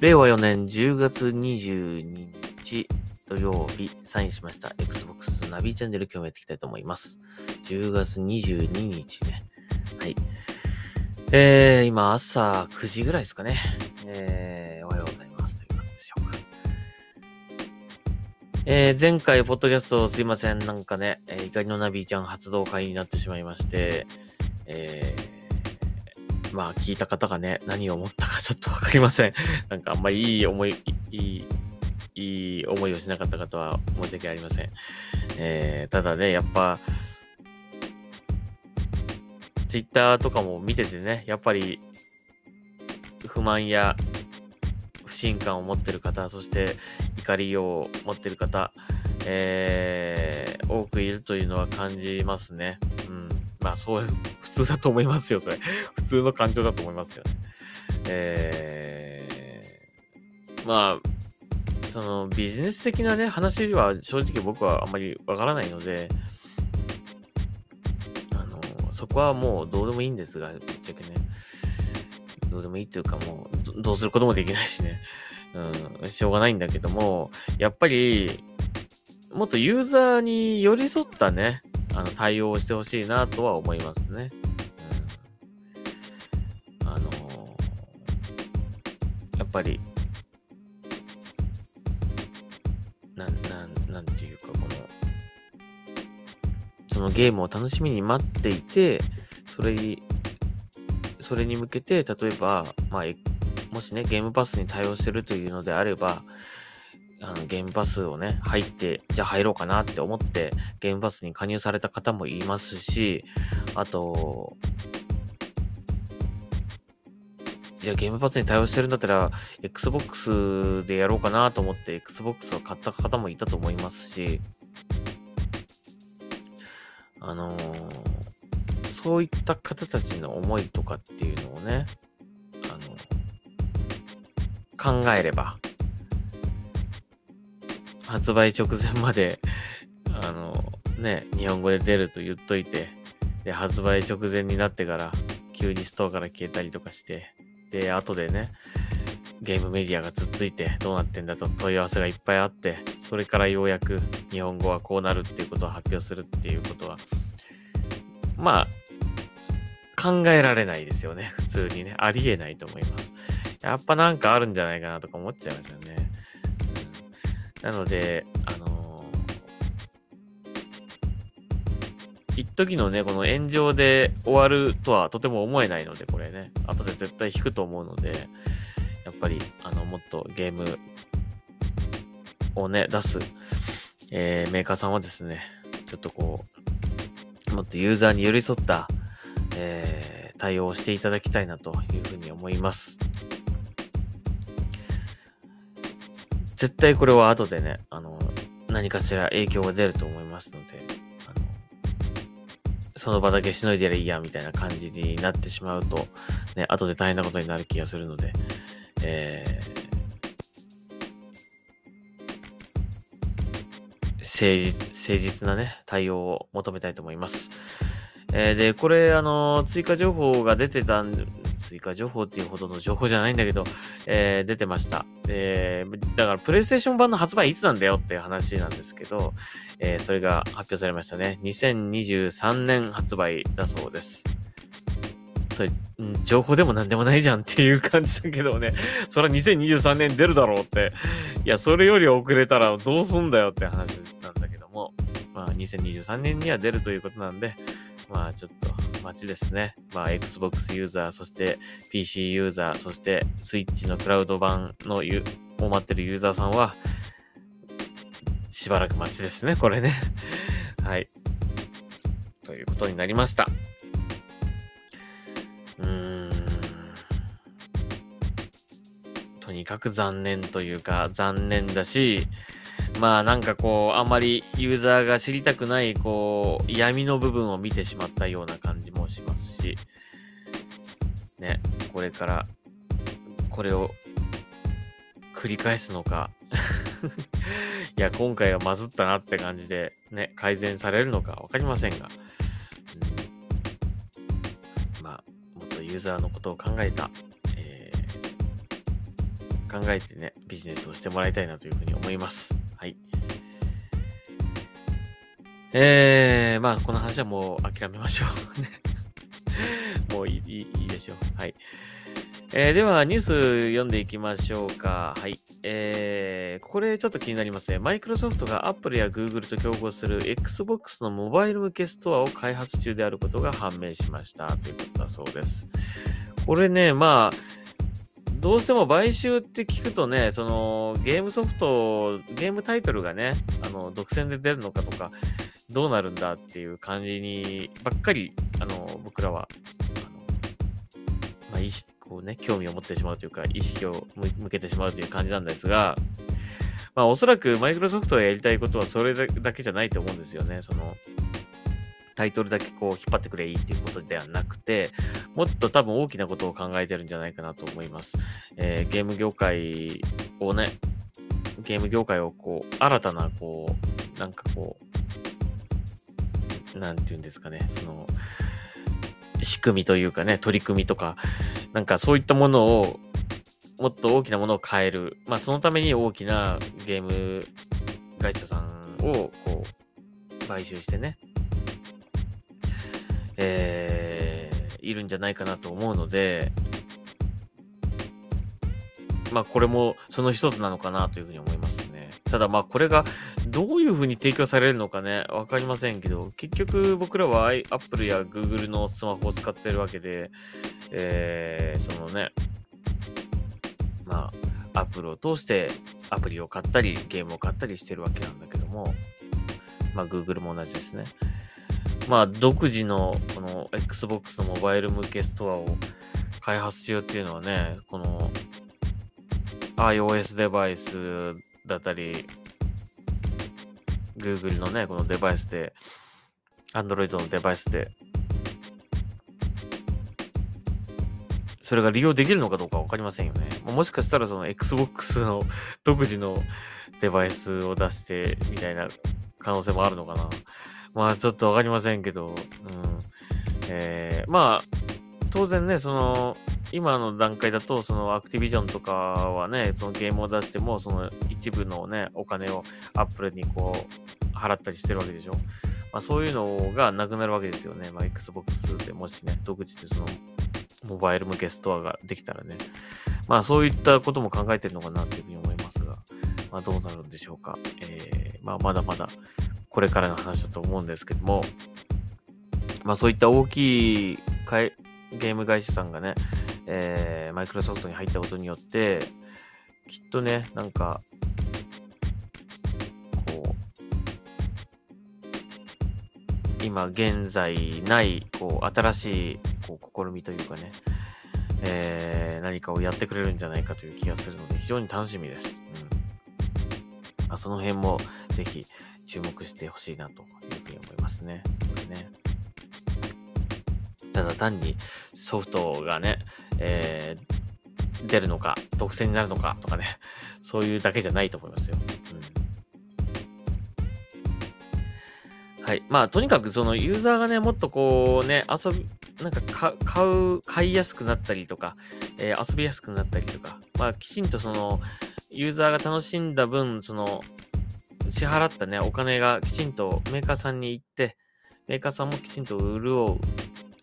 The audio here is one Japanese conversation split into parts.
令和4年10月22日土曜日、サインしました Xbox ナビチャンネル今日もやっていきたいと思います。10月22日ね。はい。えー、今朝9時ぐらいですかね。えー、おはようございますという感じでしょうか。えー、前回、ポッドキャストすいません。なんかね、えー、怒りのナビちゃん発動会になってしまいまして、えー、まあ、聞いた方がね、何を思ったかちょっとわかりません。なんかあんまいい思い、いい、いい思いをしなかった方は申し訳ありません。えー、ただね、やっぱ、ツイッターとかも見ててね、やっぱり不満や不信感を持ってる方、そして怒りを持ってる方、えー、多くいるというのは感じますね。うん。まあ、そう、普通だと思いますよ、それ。普通の感情だと思いますよね。えー、まあ、そのビジネス的なね、話は正直僕はあんまりわからないので、あのそこはもうどうでもいいんですが、ぶっちゃけね。どうでもいいっていうかもう、どうすることもできないしね。うん、しょうがないんだけども、やっぱり、もっとユーザーに寄り添ったね、あの、対応してほしいなとは思いますね。うん。あのー、やっぱり、なん、なん、なんていうか、この、そのゲームを楽しみに待っていて、それに、それに向けて、例えば、まあ、もしね、ゲームパスに対応してるというのであれば、あの、ゲームパスをね、入って、じゃあ入ろうかなって思って、ゲームパスに加入された方もいますし、あと、じゃあゲームパスに対応してるんだったら、Xbox でやろうかなと思って、Xbox を買った方もいたと思いますし、あのー、そういった方たちの思いとかっていうのをね、あの、考えれば、発売直前まで、あの、ね、日本語で出ると言っといて、で、発売直前になってから、急にストアから消えたりとかして、で、後でね、ゲームメディアがつっついてどうなってんだと問い合わせがいっぱいあって、それからようやく日本語はこうなるっていうことを発表するっていうことは、まあ、考えられないですよね。普通にね。ありえないと思います。やっぱなんかあるんじゃないかなとか思っちゃいますよね。なので、あのー、一時のね、この炎上で終わるとはとても思えないので、これね。後で絶対引くと思うので、やっぱり、あの、もっとゲームをね、出す、えー、メーカーさんはですね、ちょっとこう、もっとユーザーに寄り添った、えー、対応をしていただきたいなというふうに思います。絶対これは後でね、あの、何かしら影響が出ると思いますので、あの、その場だけしのいでりゃいいや、みたいな感じになってしまうと、ね、後で大変なことになる気がするので、えー、誠実、誠実なね、対応を求めたいと思います。えー、で、これ、あの、追加情報が出てたん、追加情報っていうほどの情報じゃないんだけど、えー、出てました。えー、だから、プレイステーション版の発売いつなんだよっていう話なんですけど、えー、それが発表されましたね。2023年発売だそうです。それ、情報でも何でもないじゃんっていう感じだけどね、それは2023年出るだろうって、いや、それより遅れたらどうすんだよって話なんだけども、まあ、2023年には出るということなんで、まあ、ちょっと待ちですね。まあ、Xbox ユーザー、そして PC ユーザー、そして Switch のクラウド版のユを待ってるユーザーさんは、しばらく待ちですね、これね。はい。ということになりました。うーんとにかく残念というか、残念だし、まあなんかこう、あんまりユーザーが知りたくない、こう、闇の部分を見てしまったような感じもしますし、ね、これから、これを繰り返すのか。いや、今回はまずったなって感じで、ね、改善されるのかわかりませんが、まあ、もっとユーザーのことを考えたえ考えてね、ビジネスをしてもらいたいなというふうに思います。はい。えー、まあ、この話はもう諦めましょう。ね もういいいいでしょう。はい。えー、では、ニュース読んでいきましょうか。はい。えー、これちょっと気になりますね。マイクロソフトが Apple や Google と競合する Xbox のモバイル向けストアを開発中であることが判明しました。ということだそうです。これね、まあ、どうしても買収って聞くとね、そのゲームソフト、ゲームタイトルがね、あの、独占で出るのかとか、どうなるんだっていう感じにばっかり、あの、僕らは、あの、まあ、意識、こうね、興味を持ってしまうというか、意識を向けてしまうという感じなんですが、まあ、おそらくマイクロソフトがやりたいことはそれだけじゃないと思うんですよね。その、タイトルだけこう引っ張ってくれいいっていうことではなくて、もっと多分大きなことを考えてるんじゃないかなと思います。えー、ゲーム業界をね、ゲーム業界をこう、新たなこう、なんかこう、なんていうんですかね、その、仕組みというかね、取り組みとか、なんかそういったものを、もっと大きなものを変える。まあ、そのために大きなゲーム会社さんを、こう、買収してね、えー、いるんじゃないかなと思うので、まあ、これもその一つなのかなというふうに思いますね。ただまあこれがどういうふうに提供されるのかね、わかりませんけど、結局僕らは Apple や Google のスマホを使ってるわけで、えー、そのね、まあ、Apple を通してアプリを買ったり、ゲームを買ったりしてるわけなんだけども、まあ Google も同じですね。まあ独自のこの Xbox のモバイル向けストアを開発しようっていうのはね、この iOS デバイスだったり、Google のね、このデバイスで、Android のデバイスで、それが利用できるのかどうかわかりませんよね。もしかしたらその Xbox の独自のデバイスを出してみたいな可能性もあるのかな。まあちょっとわかりませんけど、うん。えー、まあ、当然ね、その、今の段階だと、そのアクティビジョンとかはね、そのゲームを出しても、その一部のね、お金をアップルにこう、払ったりしてるわけでしょ。まあそういうのがなくなるわけですよね。まあ Xbox でもしね、独自でその、モバイル向けストアができたらね。まあそういったことも考えてるのかなというふうに思いますが、まあどうなるんでしょうか。えー、まあまだまだこれからの話だと思うんですけども、まあそういった大きいゲーム会社さんがね、えー、マイクロソフトに入ったことによって、きっとね、なんか、こう、今現在ない、こう、新しい、こう、試みというかね、えー、何かをやってくれるんじゃないかという気がするので、非常に楽しみです。まあ、その辺も、ぜひ、注目してほしいなというふうに思いますね。これね。ただ単にソフトがね、えー、出るのか、独占になるのかとかね、そういうだけじゃないと思いますよ。うん、はい。まあ、とにかくそのユーザーがね、もっとこうね、遊び、なんか買う、買いやすくなったりとか、えー、遊びやすくなったりとか、まあ、きちんとその、ユーザーが楽しんだ分、その、支払ったね、お金がきちんとメーカーさんに行って、メーカーさんもきちんと潤う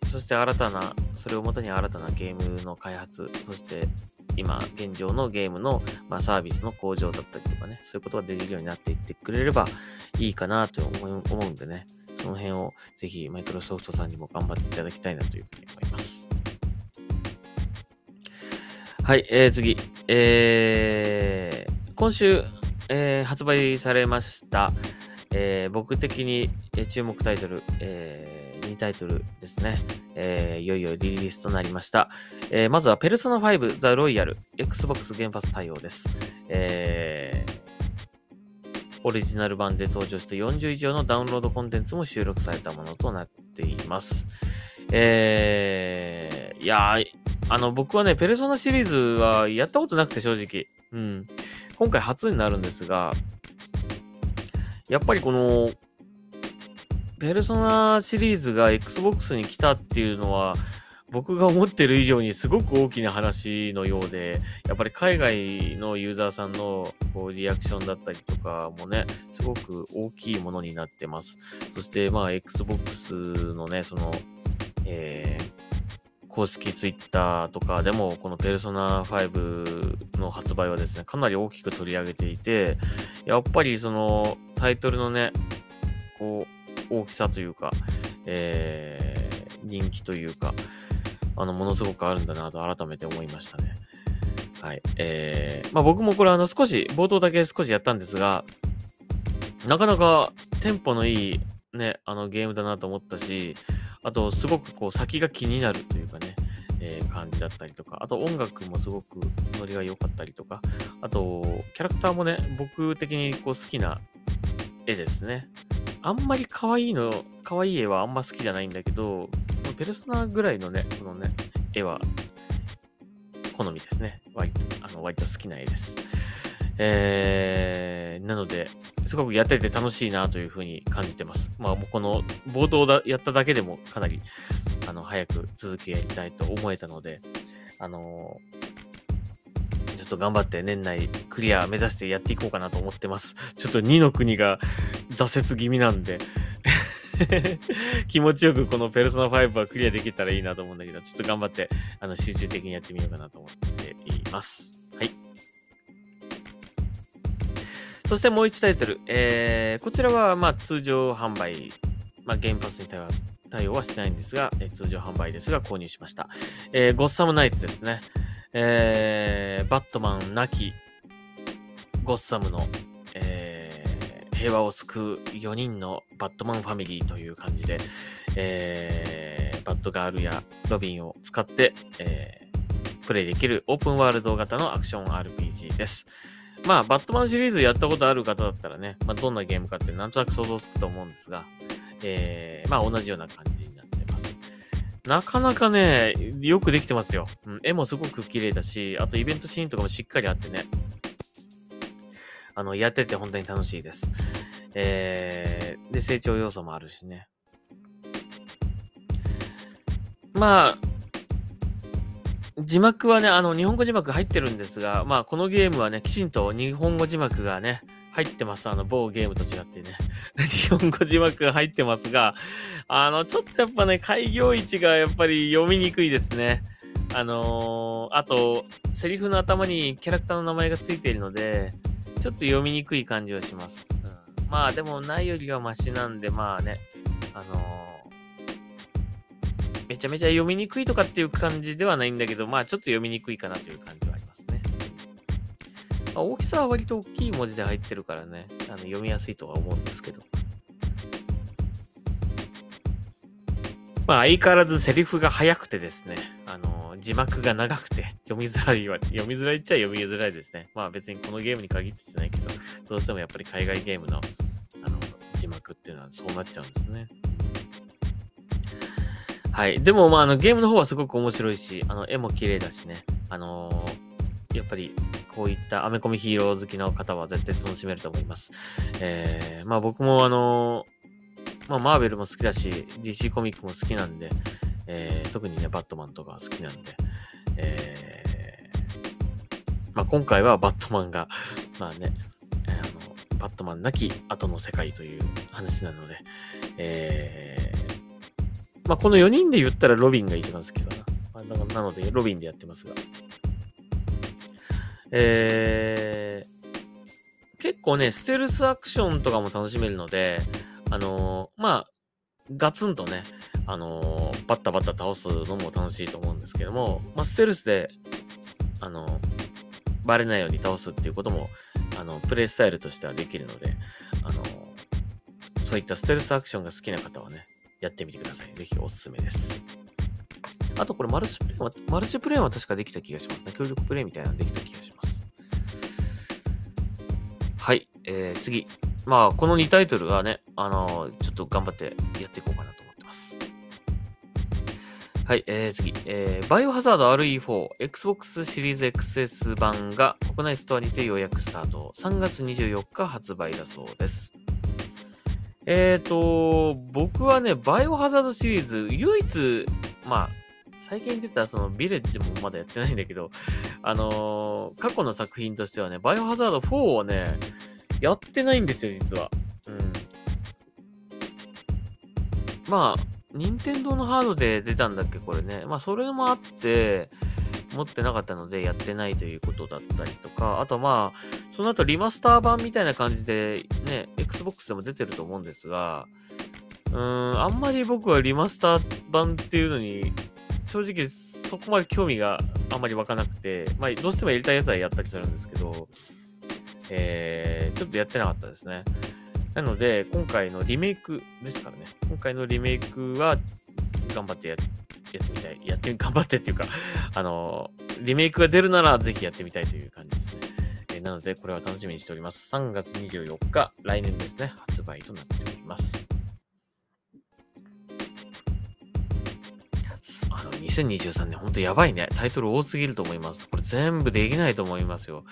そして新たな、それをもとに新たなゲームの開発、そして今現状のゲームの、まあ、サービスの向上だったりとかね、そういうことができるようになっていってくれればいいかなと思うんでね、その辺をぜひマイクロソフトさんにも頑張っていただきたいなというふうに思います。はい、えー、次。えー、今週、えー、発売されました、えー、僕的に注目タイトル、えー2タイトルですね。えー、いよいよリリースとなりました。えー、まずは、ペルソナ5ザ・ロイヤル Xbox 原発対応です。えー、オリジナル版で登場して40以上のダウンロードコンテンツも収録されたものとなっています。えー、いやあの、僕はね、ペルソナシリーズはやったことなくて正直。うん。今回初になるんですが、やっぱりこの、ペルソナシリーズが Xbox に来たっていうのは、僕が思ってる以上にすごく大きな話のようで、やっぱり海外のユーザーさんのこうリアクションだったりとかもね、すごく大きいものになってます。そして、まあ、Xbox のね、その、えー、公式 Twitter とかでも、このペルソナ5の発売はですね、かなり大きく取り上げていて、やっぱりそのタイトルのね、こう、大きさというか、えー、人気というか、あの、ものすごくあるんだなと改めて思いましたね。はい。えー、まあ僕もこれあの少し、冒頭だけ少しやったんですが、なかなかテンポのいいね、あのゲームだなと思ったし、あとすごくこう先が気になるというかね、えー、感じだったりとか、あと音楽もすごくノリが良かったりとか、あとキャラクターもね、僕的にこう好きな絵ですね。あんまり可愛いの、可愛い絵はあんま好きじゃないんだけど、ペルソナぐらいのね、このね、絵は、好みですね。割あの割と好きな絵です。えー、なので、すごくやってて楽しいなというふうに感じてます。まあ、もうこの冒頭だやっただけでもかなり、あの、早く続きやりたいと思えたので、あのー、ちょっと頑張って年内クリア目指してやっていこうかなと思ってます。ちょっと2の国が挫折気味なんで 気持ちよくこのペルソナ5はクリアできたらいいなと思うんだけど、ちょっと頑張って、あの、集中的にやってみようかなと思っています。そしてもう1タイトル。えー、こちらは、ま、通常販売、まあ、ゲームパスに対応対応はしてないんですが、えー、通常販売ですが、購入しました。えー、ゴッサムナイツですね。えー、バットマンなき、ゴッサムの、えー平和を救う4人のバットマンファミリーという感じで、えー、バットガールやロビンを使って、えー、プレイできるオープンワールド型のアクション RPG です。まあ、バットマンシリーズやったことある方だったらね、まあ、どんなゲームかってなんとなく想像つくと思うんですが、えー、まあ、同じような感じになってます。なかなかね、よくできてますよ。うん、絵もすごく綺麗だし、あとイベントシーンとかもしっかりあってね、あの、やってて本当に楽しいです。えー、で、成長要素もあるしね。まあ、字幕はね、あの、日本語字幕入ってるんですが、まあ、このゲームはね、きちんと日本語字幕がね、入ってます。あの、某ゲームと違ってね。日本語字幕が入ってますが、あの、ちょっとやっぱね、開業位置がやっぱり読みにくいですね。あのー、あと、セリフの頭にキャラクターの名前がついているので、ちょっと読みにくい感じはします。うん、まあでもないよりはマシなんで、まあね、あのー、めちゃめちゃ読みにくいとかっていう感じではないんだけど、まあちょっと読みにくいかなという感じはありますね。まあ、大きさは割と大きい文字で入ってるからね、あの読みやすいとは思うんですけど。まあ相変わらずセリフが早くてですね、あの字幕が長くて読みづらいは、読みづらいっちゃ読みづらいですね。まあ別にこのゲームに限ってじゃないけど、どうしてもやっぱり海外ゲームのあの字幕っていうのはそうなっちゃうんですね。はい。でもまああのゲームの方はすごく面白いし、あの絵も綺麗だしね。あのー、やっぱりこういったアメコミヒーロー好きの方は絶対楽しめると思います。えー、まあ僕もあのー、まあマーベルも好きだし、DC コミックも好きなんで、えー、特にね、バットマンとか好きなんで、えー、まあ、今回はバットマンが、まあね、あの、バットマンなき後の世界という話なので、えー、まあ、この4人で言ったらロビンが一番好きかな。まあ、なので、ロビンでやってますが。えー、結構ね、ステルスアクションとかも楽しめるので、あのー、まあ、ガツンとね、あのー、バッタバッタ倒すのも楽しいと思うんですけども、まあ、ステルスで、あのー、バレないように倒すっていうことも、あの、プレイスタイルとしてはできるので、あのー、そういったステルスアクションが好きな方はね、やってみてください。ぜひおすすめです。あとこれマルチプレイは、マルチプレイは確かできた気がしますね。協力プレイみたいなのできた気がします。はい、えー、次。まあ、この2タイトルはね、あのー、ちょっと頑張ってやっていこうかなと思ってます。はい、えー、次。えー、バイオハザード RE4、Xbox シリーズ XS 版が国内ストアにてようやくスタート。3月24日発売だそうです。えっ、ー、と、僕はね、バイオハザードシリーズ、唯一、まあ、最近出たそのビレッジもまだやってないんだけど、あのー過去の作品としてはね、バイオハザード4をね、やってないんですよ、実は。うん。まあ、任天堂のハードで出たんだっけ、これね。まあ、それもあって、持ってなかったのでやってないということだったりとか、あとまあ、その後リマスター版みたいな感じでね、Xbox でも出てると思うんですが、うーん、あんまり僕はリマスター版っていうのに、正直そこまで興味があんまり湧かなくて、まあ、どうしてもやりたいやつはやったりするんですけど、えー、ちょっとやってなかったですね。なので、今回のリメイクですからね。今回のリメイクは、頑張ってややってみたい。やって、頑張ってっていうか、あの、リメイクが出るならぜひやってみたいという感じですね。えなので、これは楽しみにしております。3月24日、来年ですね、発売となっております。あの、2023年、ほんとやばいね。タイトル多すぎると思います。これ全部できないと思いますよ。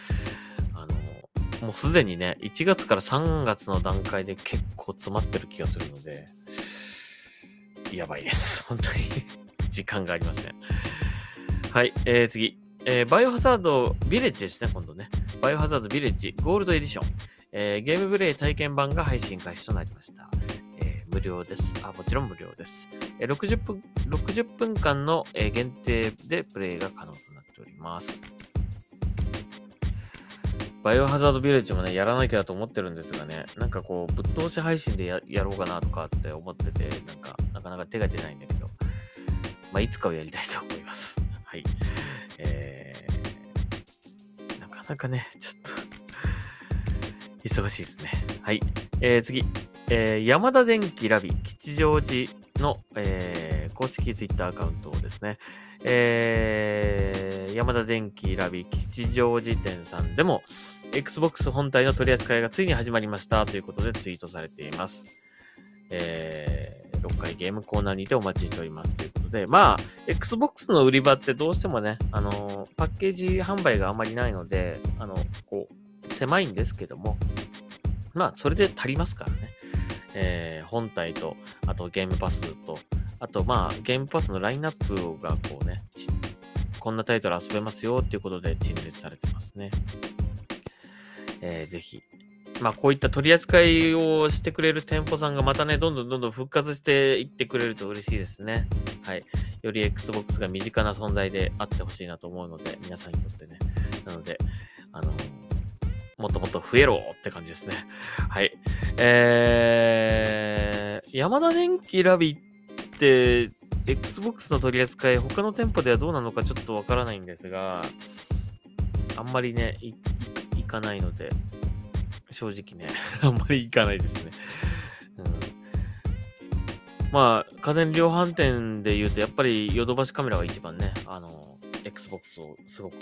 あの、もうすでにね、1月から3月の段階で結構詰まってる気がするので、やばいです。本当に時間がありません。はい、えー、次。えーバイオハザードビレッジですね、今度ね。バイオハザードビレッジゴールドエディション。えーゲームプレイ体験版が配信開始となりました。えー無料です。あ、もちろん無料です。えー60分、60分間の、えー限定でプレイが可能となっております。バイオハザードビレッジもね、やらなきゃと思ってるんですがね、なんかこう、ぶっ通し配信でややろうかなとかって思ってて、なんか、なかなか手が出ないんだけど、まあ、いつかはやりたいと思います。はい。えー、なかなかね、ちょっと、忙しいですね。はい。えー、次。えー、山田電機ラビ吉祥寺の、えー、公式ツイッターアカウントですね。えー、山田電機ラビ吉祥寺店さんでも、Xbox 本体の取り扱いがついに始まりましたということでツイートされています。えー、6回ゲームコーナーにてお待ちしておりますということで、まあ、Xbox の売り場ってどうしてもね、あのパッケージ販売があまりないので、あの、こう、狭いんですけども、まあ、それで足りますからね。えー本体と、あとゲームパスと、あとまあ、ゲームパスのラインナップがこうね、こんなタイトル遊べますよっていうことで陳列されてますね。えーぜひ。まあ、こういった取り扱いをしてくれる店舗さんがまたね、どんどんどんどん復活していってくれると嬉しいですね。はい。より Xbox が身近な存在であってほしいなと思うので、皆さんにとってね。なので、あのもっともっと増えろって感じですね。はい。えー、山田電機ラビって、Xbox の取り扱い、他の店舗ではどうなのかちょっとわからないんですが、あんまりね、い、いかないので、正直ね、あんまりいかないですね。うん、まあ、家電量販店で言うと、やっぱりヨドバシカメラが一番ね、あの、Xbox をすごく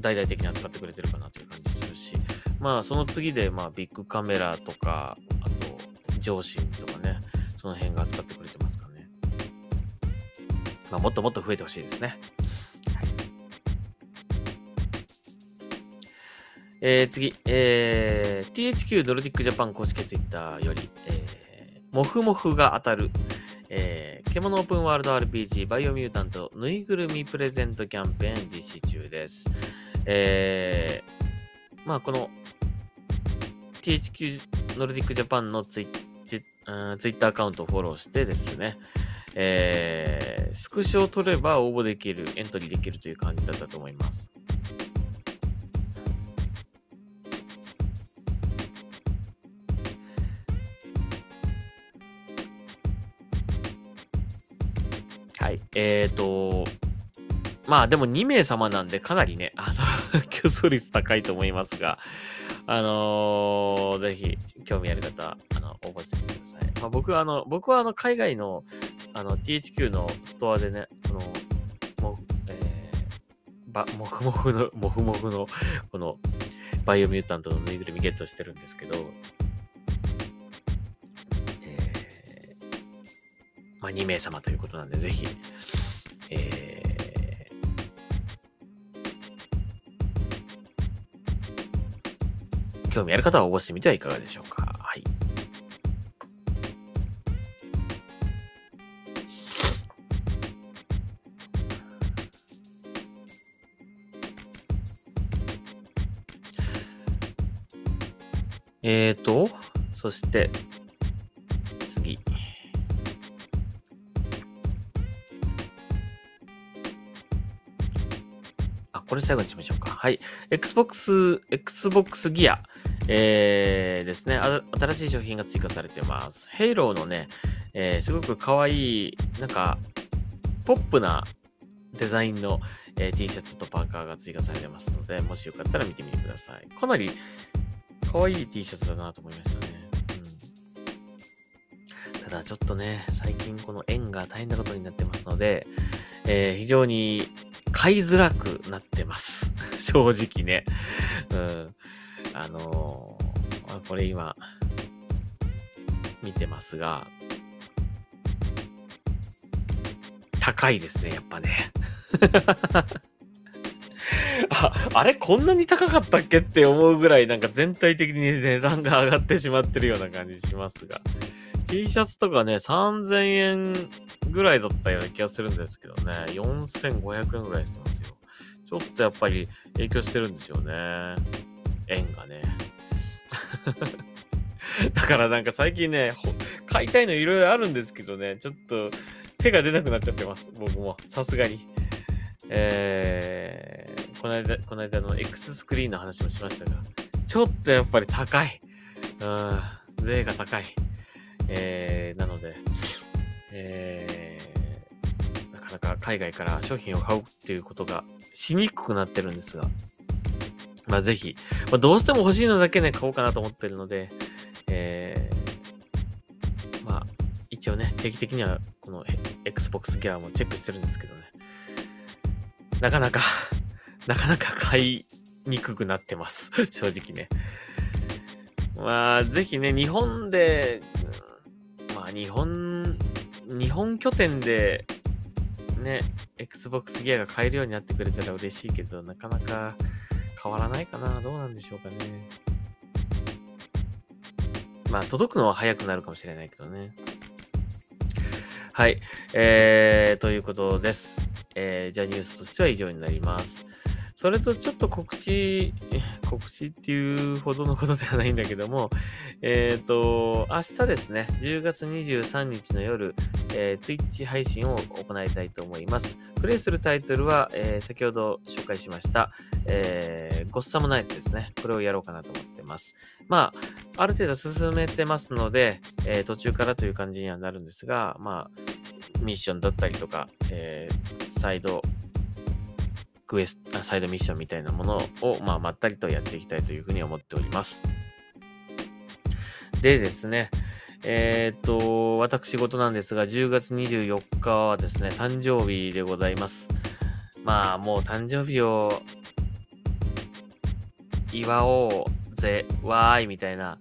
大々的に扱ってくれてるかなという感じするし、まあ、その次で、まあ、ビッグカメラとか、あと、上信とかね、その辺が扱ってくれてますかね。まあ、もっともっと増えてほしいですね。えー、次、えー、THQ ノルディックジャパン公式ツイッターより、えー、モフモフが当たる、えー、獣オープンワールド RPG バイオミュータントぬいぐるみプレゼントキャンペーン実施中です。えー、まあこの THQ ノルディックジャパンのツイツイツイッターアカウントをフォローしてですね、えー、スクショを取れば応募できる、エントリーできるという感じだったと思います。はい。えーと、まあでも2名様なんでかなりね、あの、競争率高いと思いますが、あのーぜひ、興味ある方、あの、応募してみてください。まあ、僕はあの、僕はあの、海外の、あの、THQ のストアでね、この、もう、えー、ば、もふもふの、もふもふの、この、バイオミュータントのぬいぐるみゲットしてるんですけど、まあ、2名様ということなんで、ぜひ、えー、興味ある方は応募してみてはいかがでしょうか。はい。えっ、ー、と、そして、これ最後にしましょうか。はい。Xbox、Xbox ギア。えー、ですね。新しい商品が追加されてます。ヘイローのね、えー、すごく可愛い、なんか、ポップなデザインの、えー、T シャツとパーカーが追加されてますので、もしよかったら見てみてください。かなり可愛い T シャツだなと思いましたね。うん、ただちょっとね、最近この円が大変なことになってますので、えー、非常に買いづらくなってます。正直ね。うん。あのー、これ今、見てますが、高いですね、やっぱね。あ、あれこんなに高かったっけって思うぐらいなんか全体的に値段が上がってしまってるような感じしますが。T シャツとかね、3000円ぐらいだったような気がするんですけどね、4500円ぐらいしてますよ。ちょっとやっぱり影響してるんですよね。円がね。だからなんか最近ね、買いたいのいろいろあるんですけどね、ちょっと手が出なくなっちゃってます。僕も。さすがに。えー、この間、この間の X スクリーンの話もしましたが、ちょっとやっぱり高い。うん、税が高い。えー、なので、えー、なかなか海外から商品を買うっていうことがしにくくなってるんですが、まあ、ぜひ、まあ、どうしても欲しいのだけね、買おうかなと思ってるので、えー、まあ、一応ね、定期的にはこの Xbox ギアもチェックしてるんですけどね、なかなか なかなか買いにくくなってます。正直ね。まあ、ぜひね、日本で、まあ、日本、日本拠点で、ね、Xbox ギアが買えるようになってくれたら嬉しいけど、なかなか変わらないかな。どうなんでしょうかね。まあ、届くのは早くなるかもしれないけどね。はい。えー、ということです。えー、じゃあニュースとしては以上になります。それとちょっと告知、告知っていうほどのことではないんだけども、えっ、ー、と、明日ですね、10月23日の夜、えー、Twitch 配信を行いたいと思います。プレイするタイトルは、えー、先ほど紹介しました、えー、ゴッサムナイトですね。これをやろうかなと思ってます。まあ、ある程度進めてますので、えー、途中からという感じにはなるんですが、まあ、ミッションだったりとか、えー、サイドクエスト、サイドミッションみたいなものを、まあ、まったりとやっていきたいというふうに思っております。でですね、えっ、と、私事なんですが、10月24日はですね、誕生日でございます。まあ、もう誕生日を祝おうぜ、わーい、みたいな、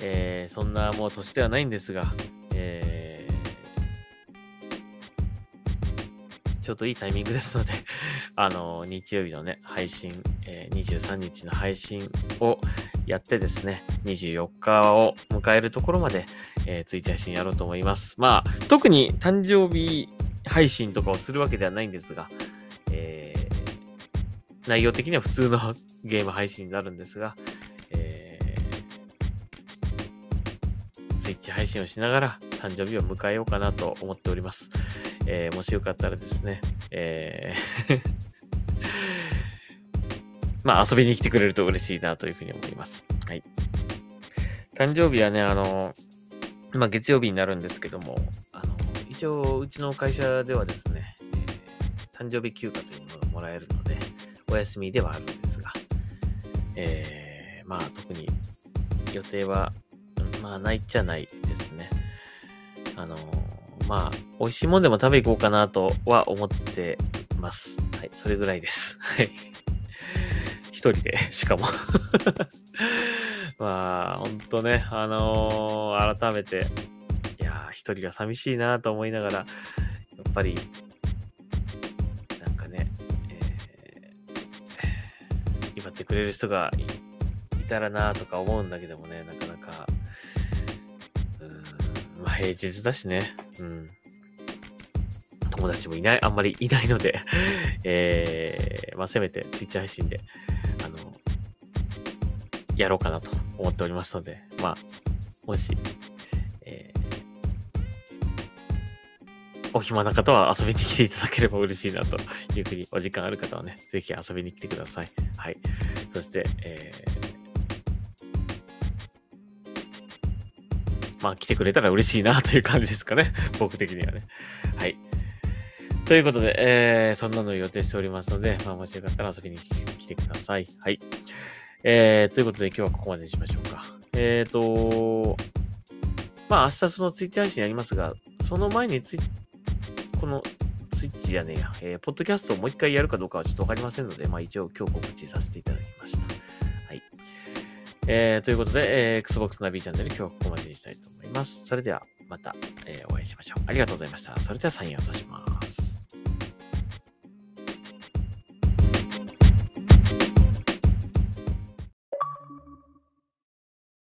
えー、そんなもう年ではないんですが、えー、ちょっといいタイミングですので あの、日曜日のね、配信、えー、23日の配信をやってですね、24日を迎えるところまで、えー、ツイッチ配信やろうと思います。まあ、特に誕生日配信とかをするわけではないんですが、えー、内容的には普通のゲーム配信になるんですが、えー、ツイッチ配信をしながら誕生日を迎えようかなと思っております。えー、もしよかったらですね、えー まあ遊びに来てくれると嬉しいなというふうに思います。はい。誕生日はね、あの、まあ月曜日になるんですけども、あの、一応うちの会社ではですね、えー、誕生日休暇というものがもらえるので、お休みではあるんですが、えー、まあ特に予定は、まあないっちゃないですね。あの、まあ、美味しいもんでも食べ行こうかなとは思ってます。はい、それぐらいです。はい。一人で、しかも まあ、ほんとね、あのー、改めて、いやー、一人が寂しいなと思いながら、やっぱり、なんかね、えー、祝ってくれる人がいたらなとか思うんだけどもね、なかなか、まあ平日だしね、うん。友達もいない、あんまりいないので えー、まあせめて Twitch 配信で、あのやろうかなと思っておりますので、まあ、もし、えーお暇な方は遊びに来ていただければ嬉しいなというふうに、お時間ある方はね、ぜひ遊びに来てください。はい。そして、えーまあ来てくれたら嬉しいなという感じですかね。僕的にはね。はい。ということで、えーそんなのを予定しておりますので、まあもしよかったら遊びに来てください。はい。えーということで今日はここまでにしましょうか。えーと、まあ明日そのツイッチ配信やりますが、その前にツイこのツイッチじゃねや、えーポッドキャストをもう一回やるかどうかはちょっとわかりませんので、まあ一応今日告知させていただきました。はい。えー、ということで、えー、Xbox ナビチャンネル今日はここまでにしたいと思います。ますそれではまた、えーお会いしましょう。ありがとうございました。それではサインを落とします。